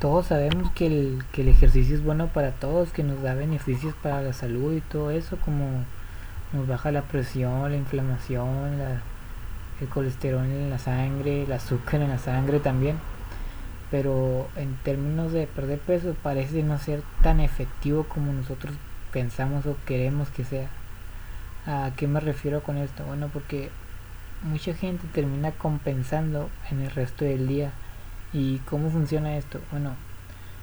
todos sabemos que el, que el ejercicio es bueno para todos, que nos da beneficios para la salud y todo eso, como nos baja la presión, la inflamación, la, el colesterol en la sangre, el azúcar en la sangre también. Pero en términos de perder peso parece no ser tan efectivo como nosotros pensamos o queremos que sea. ¿A qué me refiero con esto? Bueno, porque mucha gente termina compensando en el resto del día. ¿Y cómo funciona esto? Bueno,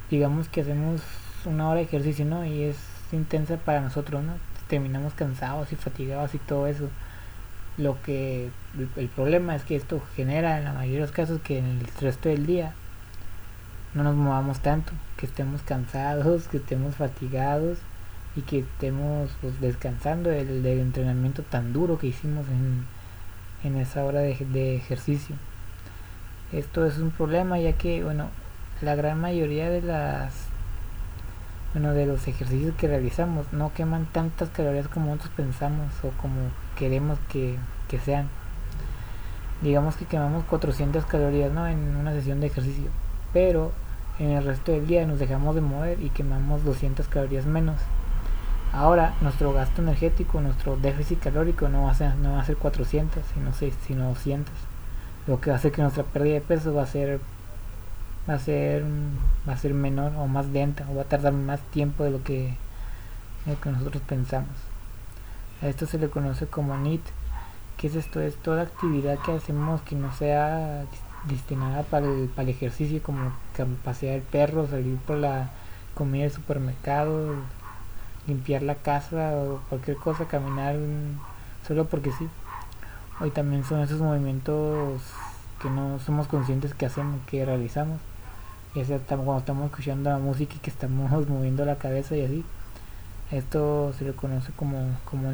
digamos que hacemos una hora de ejercicio, ¿no? Y es intensa para nosotros, ¿no? Terminamos cansados y fatigados y todo eso. Lo que el, problema es que esto genera en la mayoría de los casos que en el resto del día no nos movamos tanto, que estemos cansados, que estemos fatigados y que estemos pues, descansando del, entrenamiento tan duro que hicimos en, en esa hora de, ejercicio. Esto es un problema ya que, bueno, la gran mayoría de las, bueno, de los ejercicios que realizamos no queman tantas calorías como nosotros pensamos o como queremos que, que sean. Digamos que quemamos 400 calorías, ¿no? En una sesión de ejercicio, pero en el resto del día nos dejamos de mover y quemamos 200 calorías menos Ahora nuestro gasto energético, nuestro déficit calórico no va a ser, no va a ser 400, sino, 6, sino 200. Lo que va a hacer que nuestra pérdida de peso va a ser va a ser va a ser menor o más lenta o va a tardar más tiempo de lo que, de lo que nosotros pensamos. A esto se le conoce como NIT. ¿Qué es esto? Es toda actividad que hacemos que no sea destinada para el, para el ejercicio, como pasear el perro, salir por la comida del supermercado, limpiar la casa o cualquier cosa, caminar solo porque sí. Hoy también son esos movimientos que no somos conscientes que hacemos, que realizamos. Y es cuando estamos escuchando la música y que estamos moviendo la cabeza y así. Esto se le conoce como, como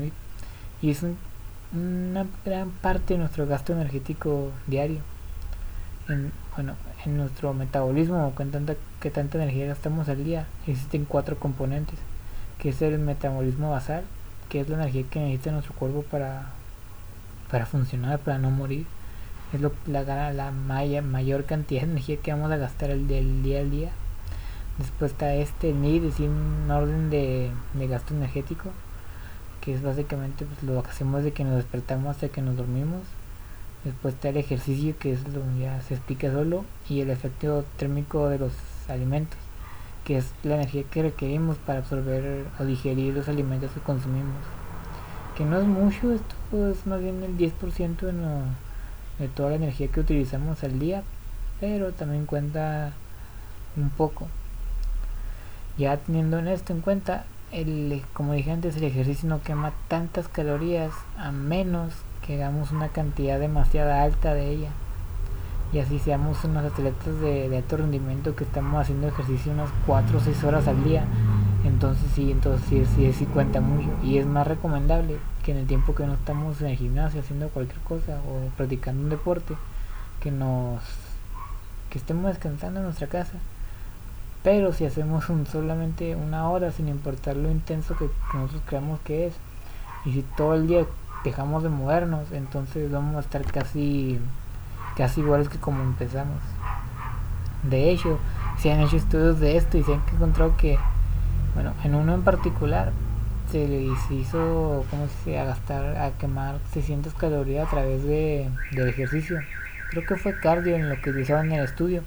y es una gran parte de nuestro gasto energético diario. En, bueno, en nuestro metabolismo, con tanta, que tanta energía gastamos al día, existen cuatro componentes que es el metabolismo basal, que es la energía que necesita nuestro cuerpo para, para funcionar, para no morir. Es lo, la, la mayor cantidad de energía que vamos a gastar el, del día al día. Después está este NID, es un orden de, gasto energético, que es básicamente pues, lo que hacemos de que nos despertamos hasta que nos dormimos. Después está el ejercicio, que es lo ya se explica solo, y el efecto térmico de los alimentos que es la energía que requerimos para absorber o digerir los alimentos que consumimos. Que no es mucho, esto es más bien el 10% de, de toda la energía que utilizamos al día, pero también cuenta un poco. Ya teniendo en esto en cuenta, el, como dije antes, el ejercicio no quema tantas calorías a menos que hagamos una cantidad demasiada alta de ella y así seamos unos atletas de, alto rendimiento que estamos haciendo ejercicio unas 4 o 6 horas al día, entonces sí, entonces sí, sí, sí cuenta mucho y es más recomendable que en el tiempo que no estamos en el gimnasio haciendo cualquier cosa o practicando un deporte, que nos que estemos descansando en nuestra casa. Pero si hacemos un, solamente una hora sin importar lo intenso que nosotros creamos que es, y si todo el día dejamos de movernos, entonces vamos a estar casi casi iguales que como empezamos. De hecho, se han hecho estudios de esto y se han encontrado que, bueno, en uno en particular se le hizo, como se a gastar, a quemar 600 calorías a través de, del ejercicio. Creo que fue cardio en lo que utilizaban en el estudio.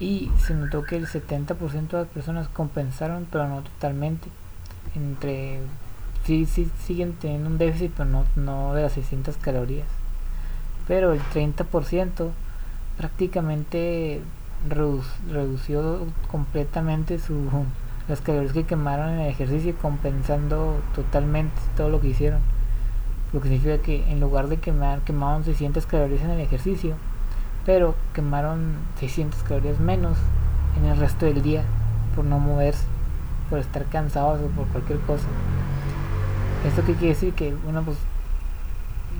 Y se notó que el 70% de las personas compensaron, pero no totalmente. Entre sí, sí siguen teniendo un déficit, pero no, no de las 600 calorías pero el 30% prácticamente redució completamente su, las calorías que quemaron en el ejercicio compensando totalmente todo lo que hicieron. Lo que significa que en lugar de quemar quemaron 600 calorías en el ejercicio pero quemaron 600 calorías menos en el resto del día por no moverse por estar cansados o por cualquier cosa. Esto qué quiere decir que bueno pues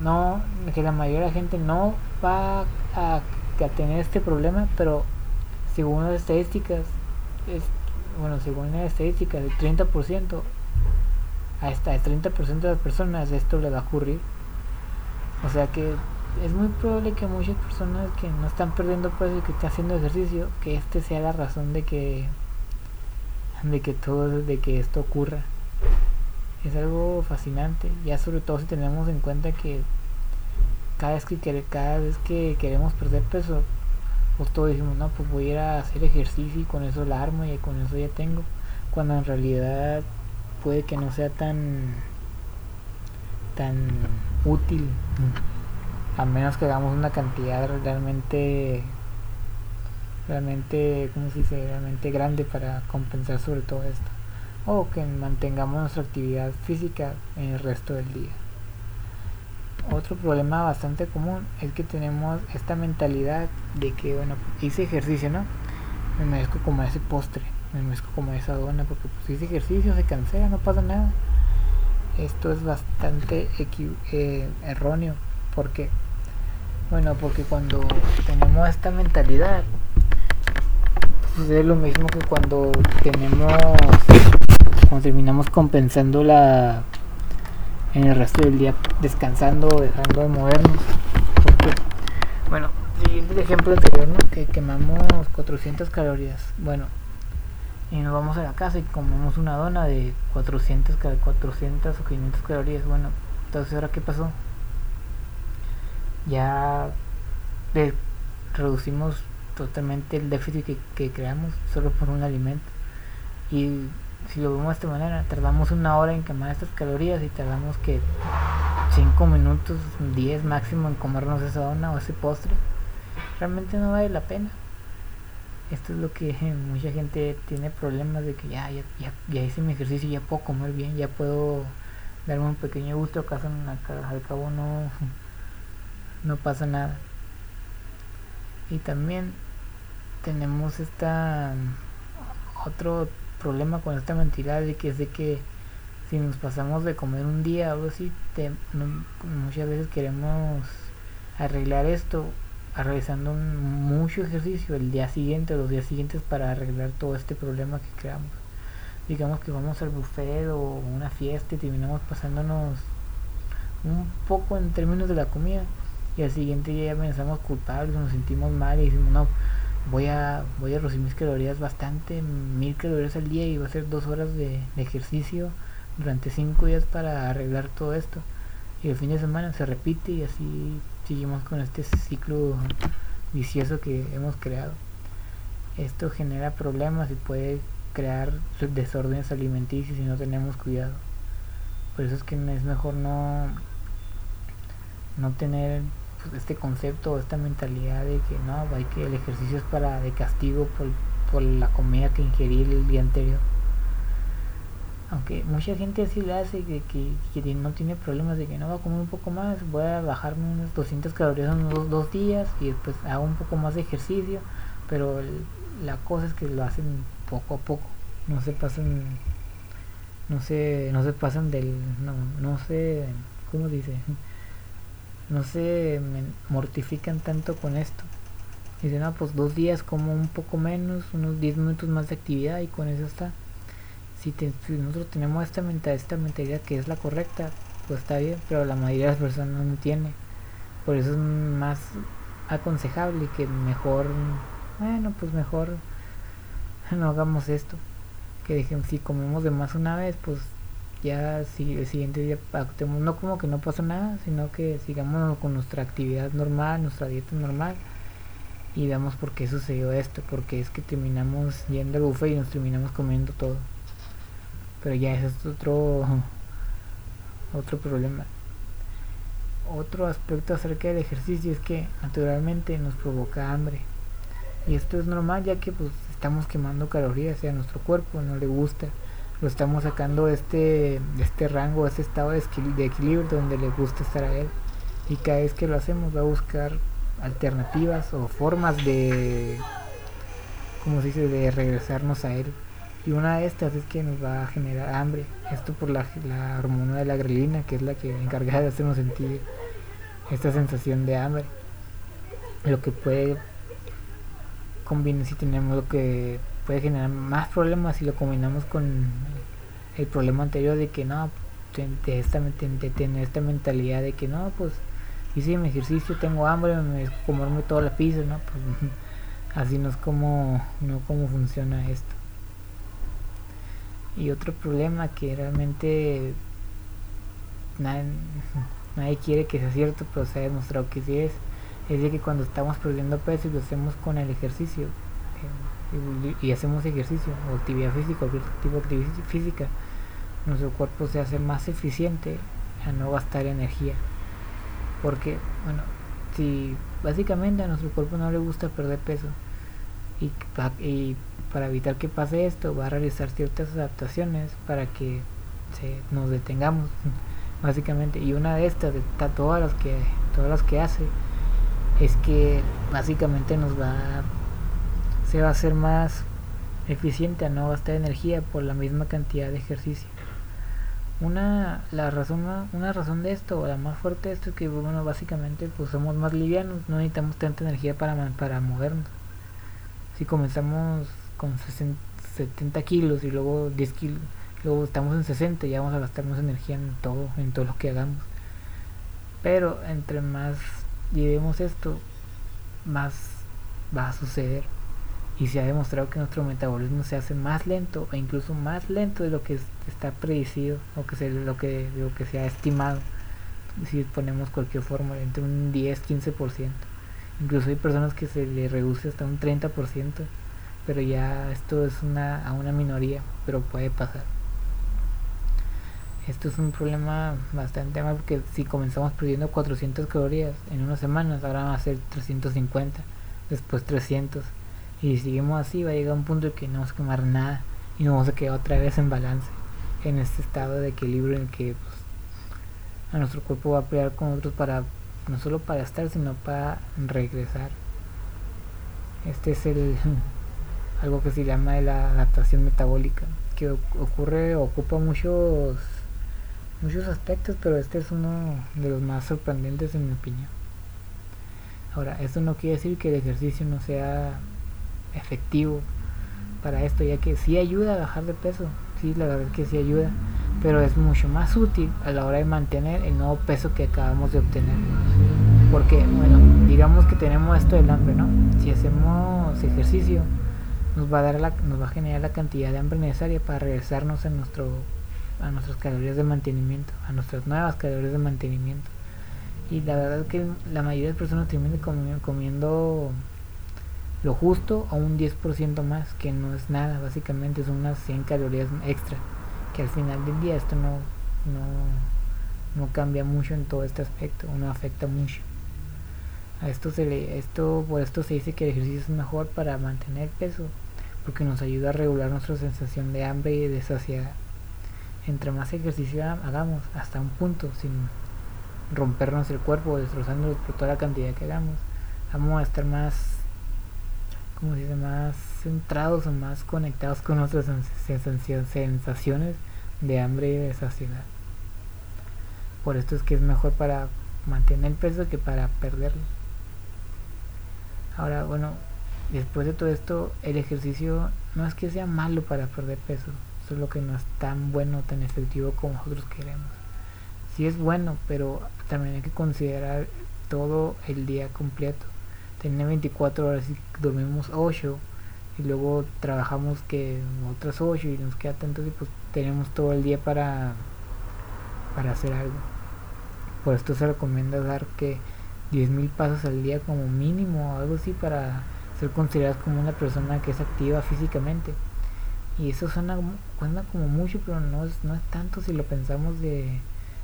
no que la mayoría de la gente no va a, tener este problema pero según las estadísticas es, bueno según las estadísticas el 30% hasta el 30% de las personas esto le va a ocurrir o sea que es muy probable que muchas personas que no están perdiendo peso y que están haciendo ejercicio, que este sea la razón de que de que todo de que esto ocurra. Es algo fascinante, ya sobre todo si tenemos en cuenta que cada vez que cada vez que queremos perder peso, pues todos decimos, no, pues voy a ir a hacer ejercicio y con eso la armo y con eso ya tengo. Cuando en realidad puede que no sea tan tan útil a menos que hagamos una cantidad realmente realmente como se dice realmente grande para compensar sobre todo esto o que mantengamos nuestra actividad física en el resto del día otro problema bastante común es que tenemos esta mentalidad de que bueno hice ejercicio no me merezco como ese postre me merezco como esa dona porque pues hice ejercicio se cancela no pasa nada. Esto es bastante eh, erróneo. Porque bueno, porque cuando tenemos esta mentalidad, sucede lo mismo que cuando tenemos, cuando terminamos compensando la en el resto del día descansando o dejando de movernos. Porque, bueno, siguiendo el ejemplo anterior, que quemamos 400 calorías. Bueno, y nos vamos a la casa y comemos una dona de 400, 400 o 500 calorías. Bueno, entonces ahora qué pasó? ya reducimos totalmente el déficit que, creamos solo por un alimento. Y si lo vemos de esta manera, tardamos una hora en quemar estas calorías y tardamos que 5 minutos, 10 máximo en comernos esa dona o ese postre. Realmente no vale la pena. Esto es lo que mucha gente tiene problemas de que ya, ya, ya, hice mi ejercicio, ya puedo comer bien, ya puedo darme un pequeño gusto, acaso al cabo no no pasa nada. Y también tenemos esta otro problema con esta mentira de que es de que si nos pasamos de comer un día o algo así, muchas veces queremos arreglar esto realizando mucho ejercicio el día siguiente o los días siguientes para arreglar todo este problema que creamos. Digamos que vamos al buffet o una fiesta y terminamos pasándonos un poco en términos de la comida y al siguiente día pensamos culpables, nos sentimos mal y decimos, no, voy a, voy a reducir mis calorías bastante, mil calorías al día y va a ser dos horas de, ejercicio durante cinco días para arreglar todo esto. Y el fin de semana se repite y así seguimos con este ciclo vicioso que hemos creado. Esto genera problemas y puede crear desórdenes alimenticios si no tenemos cuidado. Por eso es que es mejor no, no tener este concepto, esta mentalidad de que no, hay que el ejercicio es para de castigo por, por la comida que ingerí el día anterior. Aunque mucha gente así le hace, que, que, no tiene problemas de que no va a comer un poco más, voy a bajarme unas 200 calorías en unos dos días y después hago un poco más de ejercicio, pero la cosa es que lo hacen poco a poco, no se pasan, no se, no se pasan del, no, no sé, ¿cómo dice? No se mortifican tanto con esto. Dicen, no, pues dos días como un poco menos, unos 10 minutos más de actividad y con eso está. Si, nosotros tenemos esta mentalidad, esta mentalidad que es la correcta, pues está bien, pero la mayoría de las personas no tiene. Por eso es más aconsejable que mejor, bueno, pues mejor no hagamos esto. Que dejen, si comemos de más una vez, pues ya si el siguiente día actuemos, no como que no pasa nada, sino que sigamos con nuestra actividad normal, nuestra dieta normal y veamos por qué sucedió esto, porque es que terminamos yendo al buffet y nos terminamos comiendo todo. Pero ya ese es otro otro problema. Otro aspecto acerca del ejercicio es que naturalmente nos provoca hambre. Y esto es normal ya que pues estamos quemando calorías y a nuestro cuerpo no le gusta lo estamos sacando este, este rango, este estado de, equilibrio donde le gusta estar a él. Y cada vez que lo hacemos va a buscar alternativas o formas de, como se dice, de regresarnos a él. Y una de estas es que nos va a generar hambre. Esto por la, la hormona de la grelina, que es la que encargada de hacernos sentir esta sensación de hambre. Lo que puede combinar si tenemos lo que puede generar más problemas si lo combinamos con el problema anterior de que no, de, esta, de tener esta mentalidad de que no, pues hice mi ejercicio, tengo hambre, me comerme toda la pizza, ¿no? Pues, así no es como, no como funciona esto. Y otro problema que realmente nadie, nadie quiere que sea cierto, pero se ha demostrado que sí es, es de que cuando estamos perdiendo peso y lo hacemos con el ejercicio, y, hacemos ejercicio o actividad física, o tipo actividad física, nuestro cuerpo se hace más eficiente a no gastar energía. Porque, bueno, si básicamente a nuestro cuerpo no le gusta perder peso y, y para evitar que pase esto va a realizar ciertas adaptaciones para que se, nos detengamos básicamente y una de estas de todas las que todas las que hace es que básicamente nos va se va a hacer más eficiente a no gastar energía por la misma cantidad de ejercicio. Una la razón una razón de esto o la más fuerte de esto es que bueno básicamente pues somos más livianos no necesitamos tanta energía para para movernos. Si comenzamos con 70 kilos y luego 10 kilos luego estamos en 60 y ya vamos a gastar más energía en todo en todo lo que hagamos. Pero entre más llevemos esto más va a suceder y se ha demostrado que nuestro metabolismo se hace más lento e incluso más lento de lo que está predicido o que se, lo que lo que se ha estimado. Si ponemos cualquier fórmula entre un 10 15% incluso hay personas que se le reduce hasta un 30% pero ya esto es una a una minoría pero puede pasar. Esto es un problema bastante mal porque si comenzamos perdiendo 400 calorías en unas semanas ahora van a ser 350 después 300 y si seguimos así va a llegar un punto en que no vamos a quemar nada y nos vamos a quedar otra vez en balance en este estado de equilibrio en que pues, a nuestro cuerpo va a pelear con otros para no solo para estar sino para regresar. Este es el algo que se llama la adaptación metabólica que ocurre ocupa muchos muchos aspectos pero este es uno de los más sorprendentes en mi opinión. Ahora esto no quiere decir que el ejercicio no sea efectivo para esto, ya que sí ayuda a bajar de peso, sí, la verdad es que sí ayuda, pero es mucho más útil a la hora de mantener el nuevo peso que acabamos de obtener. Porque, bueno, digamos que tenemos esto del hambre, ¿no? Si hacemos ejercicio, nos va a dar la, nos va a generar la cantidad de hambre necesaria para regresarnos a nuestro a nuestras calorías de mantenimiento, a nuestras nuevas calorías de mantenimiento. Y la verdad es que la mayoría de personas terminan comiendo lo justo a un 10% más, que no es nada, básicamente son unas 100 calorías extra, que al final del día esto no, no, no cambia mucho en todo este aspecto, no afecta mucho. A esto se le, esto, por esto se dice que el ejercicio es mejor para mantener peso, porque nos ayuda a regular nuestra sensación de hambre y de saciedad. Entre más ejercicio hagamos, hasta un punto, sin rompernos el cuerpo, destrozándonos por toda la cantidad que hagamos, vamos a estar más como dice, más centrados o más conectados con nuestras sensaciones de hambre y de saciedad. Por esto es que es mejor para mantener el peso que para perderlo. Ahora, bueno, después de todo esto, el ejercicio no es que sea malo para perder peso, solo que no es tan bueno, tan efectivo como nosotros queremos. Sí es bueno, pero también hay que considerar todo el día completo tener 24 horas y dormimos 8 y luego trabajamos que otras 8 y nos queda tanto y pues tenemos todo el día para para hacer algo. Por esto se recomienda dar que 10.000 pasos al día como mínimo o algo así para ser considerados como una persona que es activa físicamente. Y eso suena, suena como mucho pero no es, no es tanto si lo pensamos de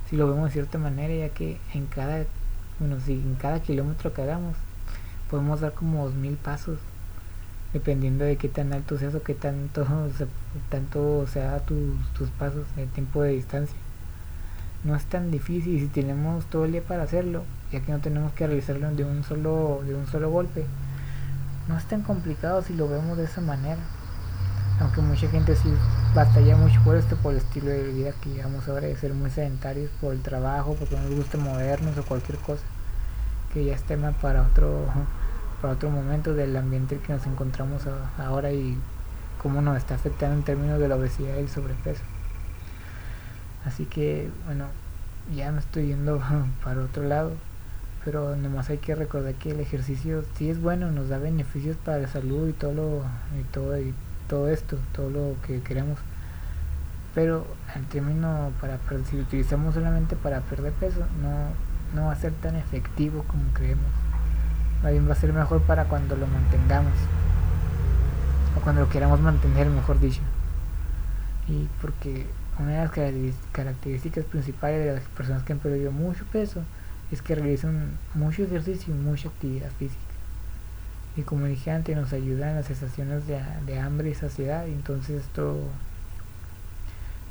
si lo vemos de cierta manera ya que en cada bueno si en cada kilómetro que hagamos podemos dar como dos mil pasos dependiendo de qué tan alto seas o qué tanto tanto sea tus, tus pasos el tiempo de distancia. No es tan difícil si tenemos todo el día para hacerlo ya que no tenemos que realizarlo de un solo de un solo golpe no es tan complicado si lo vemos de esa manera. Aunque mucha gente sí batalla mucho por esto por el estilo de vida que llevamos ahora de ser muy sedentarios por el trabajo porque no nos gusta movernos o cualquier cosa que ya es tema para otro para otro momento del ambiente que nos encontramos ahora y cómo nos está afectando en términos de la obesidad y el sobrepeso así que bueno ya me estoy yendo para otro lado pero nomás hay que recordar que el ejercicio sí es bueno, nos da beneficios para la salud y todo lo y todo y todo esto, todo lo que queremos. Pero en término para si lo utilizamos solamente para perder peso, no no va a ser tan efectivo como creemos. Más bien va a ser mejor para cuando lo mantengamos. O cuando lo queramos mantener, mejor dicho. Y porque una de las características principales de las personas que han perdido mucho peso es que realizan mucho ejercicio y mucha actividad física. Y como dije antes, nos ayuda en las sensaciones de, hambre y saciedad. Entonces esto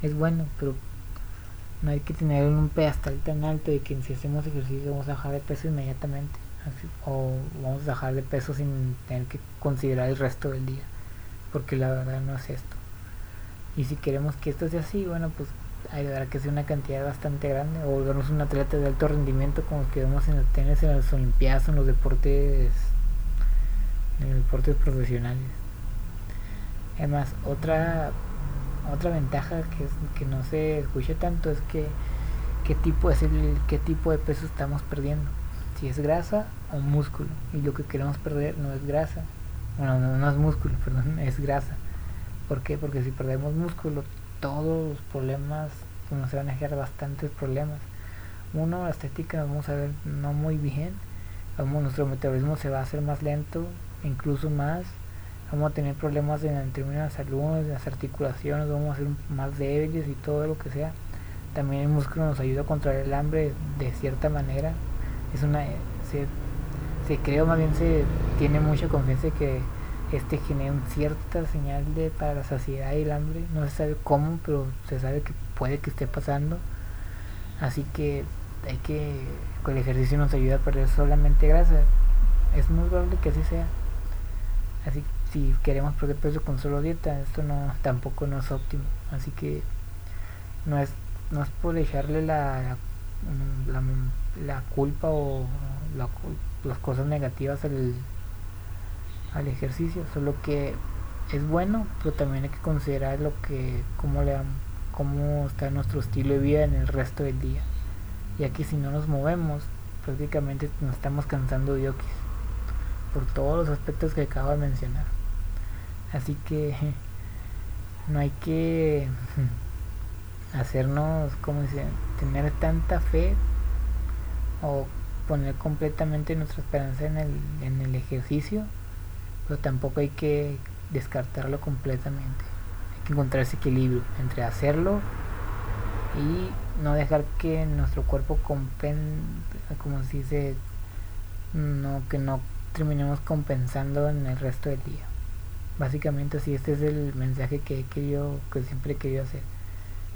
es bueno, pero no hay que tener un pedestal tan alto de que si hacemos ejercicio vamos a bajar de peso inmediatamente. o vamos a bajar de peso sin tener que considerar el resto del día. Porque la verdad no es esto. Y si queremos que esto sea así, bueno, pues ayudará que sea una cantidad bastante grande o volvernos un atleta de alto rendimiento como que vemos en el tenis, en las olimpiadas, en los deportes en los deportes profesionales. Además, otra otra ventaja que, es, que no se escucha tanto es que qué tipo es el qué tipo de peso estamos perdiendo. Si es grasa o músculo. Y lo que queremos perder no es grasa. Bueno, no, no es músculo, perdón, es grasa. ¿Por qué? Porque si perdemos músculo, todos los problemas pues, nos van a generar bastantes problemas. Uno, la estética nos vamos a ver no muy bien. Vamos, nuestro metabolismo se va a hacer más lento, incluso más. Vamos a tener problemas en, el términos de salud, en las articulaciones, vamos a ser más débiles y todo lo que sea. También el músculo nos ayuda a controlar el hambre de cierta manera. Es una se, se creo más bien se tiene mucha confianza que este genera cierta señal de para la saciedad y el hambre. No se sabe cómo, pero se sabe que puede que esté pasando. Así que hay que, con el ejercicio nos ayuda a perder solamente grasa. Es muy probable que así sea. Así si queremos perder peso con solo dieta, esto no tampoco no es óptimo. Así que no es no es por echarle la, la, culpa o las cosas negativas al al ejercicio, solo que es bueno, pero también hay que considerar lo que cómo le cómo está nuestro estilo de vida en el resto del día, ya que si no nos movemos, prácticamente nos estamos cansando de por todos los aspectos que acabo de mencionar. Así que no hay que hacernos, como dicen, tener tanta fe o poner completamente nuestra esperanza en el, en el ejercicio pero tampoco hay que descartarlo completamente. Hay que encontrar ese equilibrio entre hacerlo y no dejar que nuestro cuerpo compen como se dice no que no terminemos compensando en el resto del día básicamente así este es el mensaje que he querido que siempre he querido hacer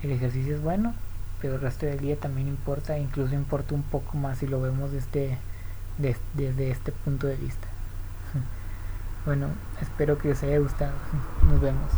el ejercicio es bueno pero el resto del día también importa incluso importa un poco más si lo vemos desde, desde este punto de vista bueno, espero que les haya gustado. Nos vemos.